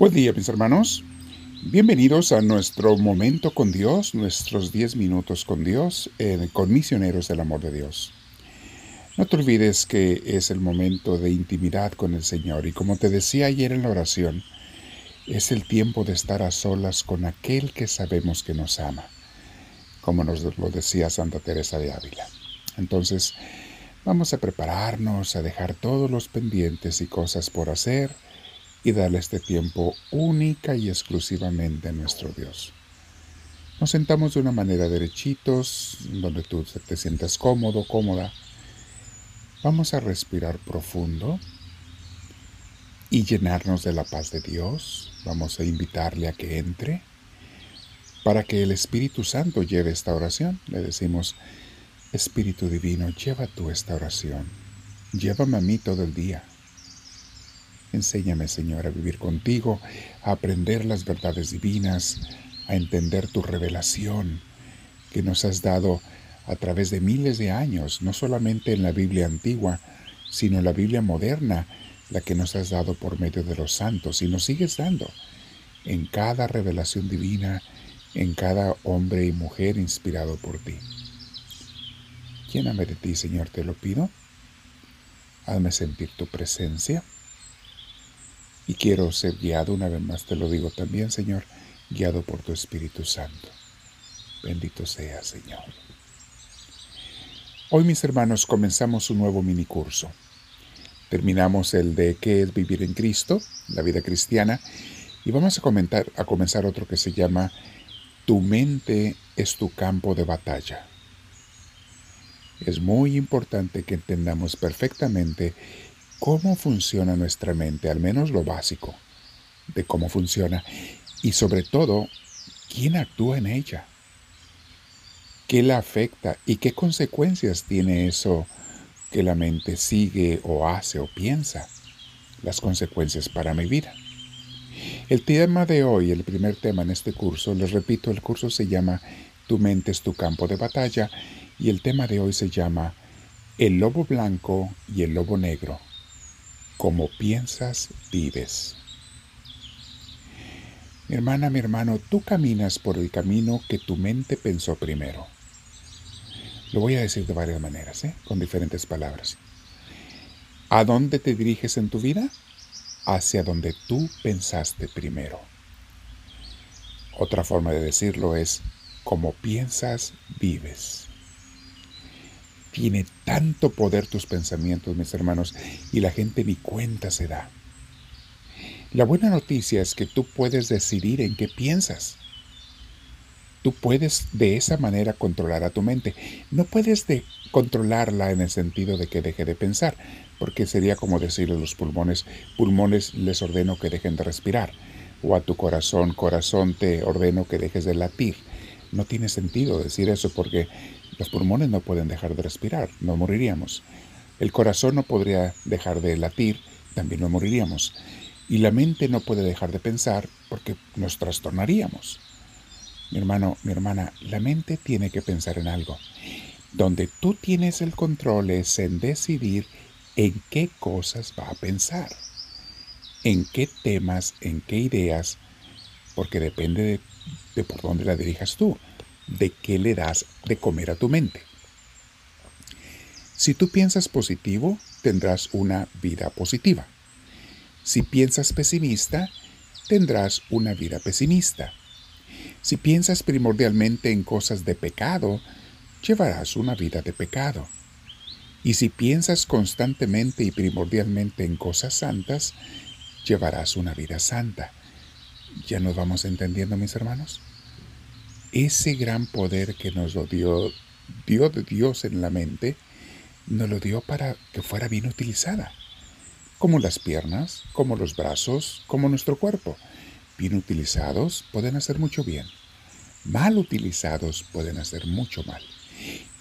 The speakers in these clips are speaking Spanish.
Buen día mis hermanos. Bienvenidos a nuestro momento con Dios, nuestros 10 minutos con Dios, con misioneros del amor de Dios. No te olvides que es el momento de intimidad con el Señor y como te decía ayer en la oración, es el tiempo de estar a solas con aquel que sabemos que nos ama, como nos lo decía Santa Teresa de Ávila. Entonces, vamos a prepararnos a dejar todos los pendientes y cosas por hacer, y darle este tiempo única y exclusivamente a nuestro Dios. Nos sentamos de una manera derechitos, donde tú te sientas cómodo, cómoda. Vamos a respirar profundo y llenarnos de la paz de Dios. Vamos a invitarle a que entre para que el Espíritu Santo lleve esta oración. Le decimos, Espíritu Divino, lleva tú esta oración. Llévame a mí todo el día. Enséñame, Señor, a vivir contigo, a aprender las verdades divinas, a entender tu revelación que nos has dado a través de miles de años, no solamente en la Biblia antigua, sino en la Biblia moderna, la que nos has dado por medio de los santos y nos sigues dando en cada revelación divina, en cada hombre y mujer inspirado por ti. Lléname de ti, Señor, te lo pido. Hazme sentir tu presencia y quiero ser guiado, una vez más te lo digo también, Señor, guiado por tu Espíritu Santo. Bendito sea, Señor. Hoy, mis hermanos, comenzamos un nuevo mini curso. Terminamos el de qué es vivir en Cristo, la vida cristiana, y vamos a, a comenzar otro que se llama Tu mente es tu campo de batalla. Es muy importante que entendamos perfectamente cómo funciona nuestra mente, al menos lo básico de cómo funciona y sobre todo quién actúa en ella, qué la afecta y qué consecuencias tiene eso que la mente sigue o hace o piensa, las consecuencias para mi vida. El tema de hoy, el primer tema en este curso, les repito, el curso se llama Tu mente es tu campo de batalla y el tema de hoy se llama El lobo blanco y el lobo negro como piensas, vives. Mi hermana, mi hermano, tú caminas por el camino que tu mente pensó primero. Lo voy a decir de varias maneras, ¿eh? con diferentes palabras. ¿A dónde te diriges en tu vida? Hacia donde tú pensaste primero. Otra forma de decirlo es, como piensas, vives. Tiene tanto poder tus pensamientos, mis hermanos, y la gente ni cuenta se da. La buena noticia es que tú puedes decidir en qué piensas. Tú puedes de esa manera controlar a tu mente. No puedes de controlarla en el sentido de que deje de pensar, porque sería como decirle a los pulmones, pulmones les ordeno que dejen de respirar, o a tu corazón, corazón te ordeno que dejes de latir. No tiene sentido decir eso porque los pulmones no pueden dejar de respirar, no moriríamos. El corazón no podría dejar de latir, también no moriríamos. Y la mente no puede dejar de pensar porque nos trastornaríamos. Mi hermano, mi hermana, la mente tiene que pensar en algo. Donde tú tienes el control es en decidir en qué cosas va a pensar, en qué temas, en qué ideas, porque depende de, de por dónde la dirijas tú de qué le das de comer a tu mente. Si tú piensas positivo, tendrás una vida positiva. Si piensas pesimista, tendrás una vida pesimista. Si piensas primordialmente en cosas de pecado, llevarás una vida de pecado. Y si piensas constantemente y primordialmente en cosas santas, llevarás una vida santa. ¿Ya nos vamos entendiendo, mis hermanos? Ese gran poder que nos lo dio, dio de Dios en la mente, nos lo dio para que fuera bien utilizada, como las piernas, como los brazos, como nuestro cuerpo. Bien utilizados pueden hacer mucho bien, mal utilizados pueden hacer mucho mal.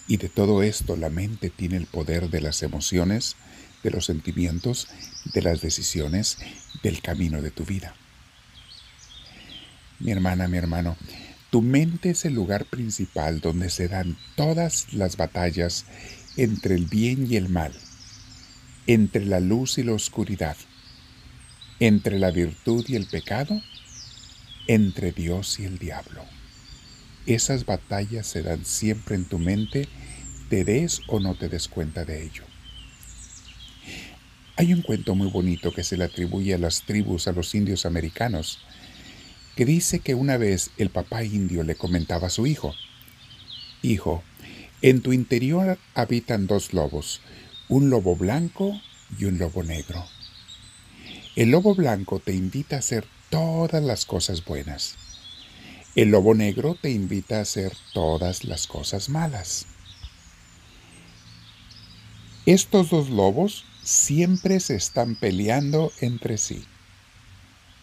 Y de todo esto la mente tiene el poder de las emociones, de los sentimientos, de las decisiones, del camino de tu vida. Mi hermana, mi hermano, tu mente es el lugar principal donde se dan todas las batallas entre el bien y el mal, entre la luz y la oscuridad. entre la virtud y el pecado, entre Dios y el diablo. Esas batallas se dan siempre en tu mente, te des o no te des cuenta de ello. Hay un cuento muy bonito que se le atribuye a las tribus, a los indios americanos, que dice que una vez el papá indio le comentaba a su hijo, Hijo, en tu interior habitan dos lobos, un lobo blanco y un lobo negro. El lobo blanco te invita a hacer todas las cosas buenas. El lobo negro te invita a hacer todas las cosas malas. Estos dos lobos siempre se están peleando entre sí.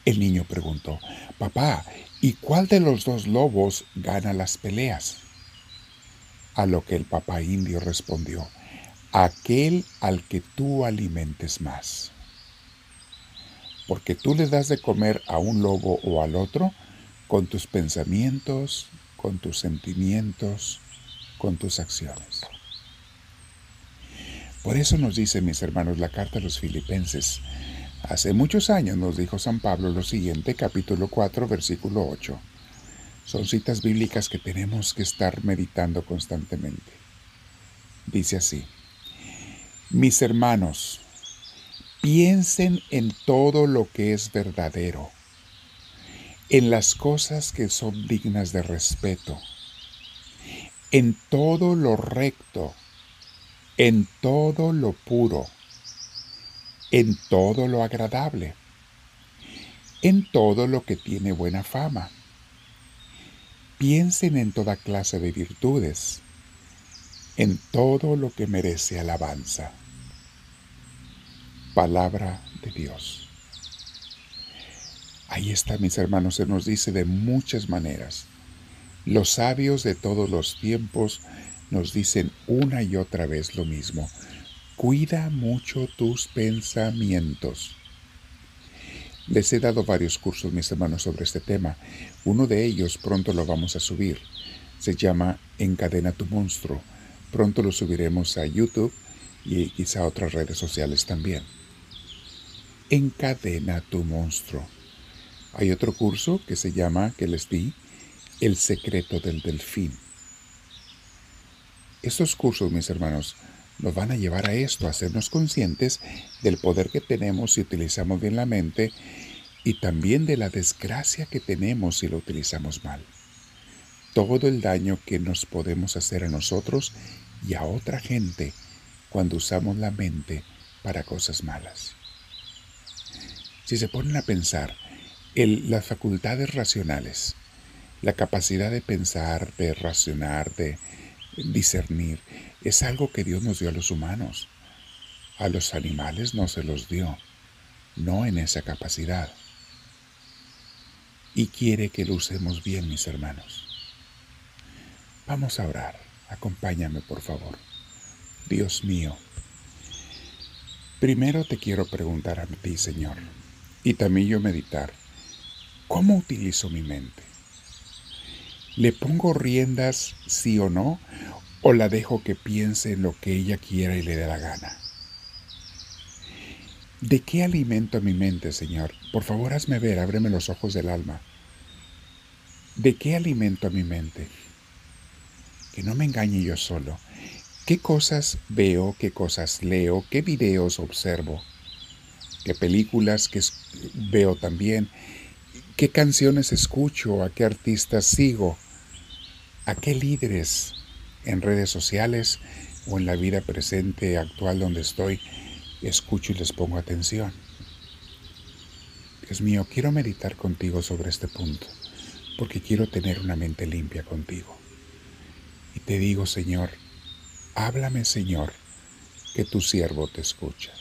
El niño preguntó, Papá, ¿y cuál de los dos lobos gana las peleas? A lo que el papá indio respondió, aquel al que tú alimentes más. Porque tú le das de comer a un lobo o al otro con tus pensamientos, con tus sentimientos, con tus acciones. Por eso nos dice, mis hermanos, la carta a los filipenses. Hace muchos años nos dijo San Pablo lo siguiente, capítulo 4, versículo 8. Son citas bíblicas que tenemos que estar meditando constantemente. Dice así, mis hermanos, piensen en todo lo que es verdadero, en las cosas que son dignas de respeto, en todo lo recto, en todo lo puro, en todo lo agradable, en todo lo que tiene buena fama. Piensen en toda clase de virtudes, en todo lo que merece alabanza. Palabra de Dios. Ahí está, mis hermanos, se nos dice de muchas maneras. Los sabios de todos los tiempos nos dicen una y otra vez lo mismo. Cuida mucho tus pensamientos. Les he dado varios cursos, mis hermanos, sobre este tema. Uno de ellos pronto lo vamos a subir. Se llama Encadena tu monstruo. Pronto lo subiremos a YouTube y quizá a otras redes sociales también. Encadena tu monstruo. Hay otro curso que se llama, que les di, El secreto del delfín. Estos cursos, mis hermanos, nos van a llevar a esto, a hacernos conscientes del poder que tenemos si utilizamos bien la mente y también de la desgracia que tenemos si lo utilizamos mal. Todo el daño que nos podemos hacer a nosotros y a otra gente cuando usamos la mente para cosas malas. Si se ponen a pensar, en las facultades racionales, la capacidad de pensar, de racionar, de discernir, es algo que Dios nos dio a los humanos. A los animales no se los dio, no en esa capacidad. Y quiere que lo usemos bien, mis hermanos. Vamos a orar. Acompáñame, por favor. Dios mío, primero te quiero preguntar a ti, Señor, y también yo meditar, ¿cómo utilizo mi mente? ¿Le pongo riendas sí o no? ¿O la dejo que piense en lo que ella quiera y le dé la gana? ¿De qué alimento mi mente, Señor? Por favor, hazme ver, ábreme los ojos del alma. ¿De qué alimento mi mente? Que no me engañe yo solo. ¿Qué cosas veo, qué cosas leo, qué videos observo? ¿Qué películas que veo también? ¿Qué canciones escucho? ¿A qué artistas sigo? ¿A qué líderes en redes sociales o en la vida presente actual donde estoy escucho y les pongo atención? Dios mío, quiero meditar contigo sobre este punto, porque quiero tener una mente limpia contigo. Y te digo, Señor, háblame, Señor, que tu siervo te escucha.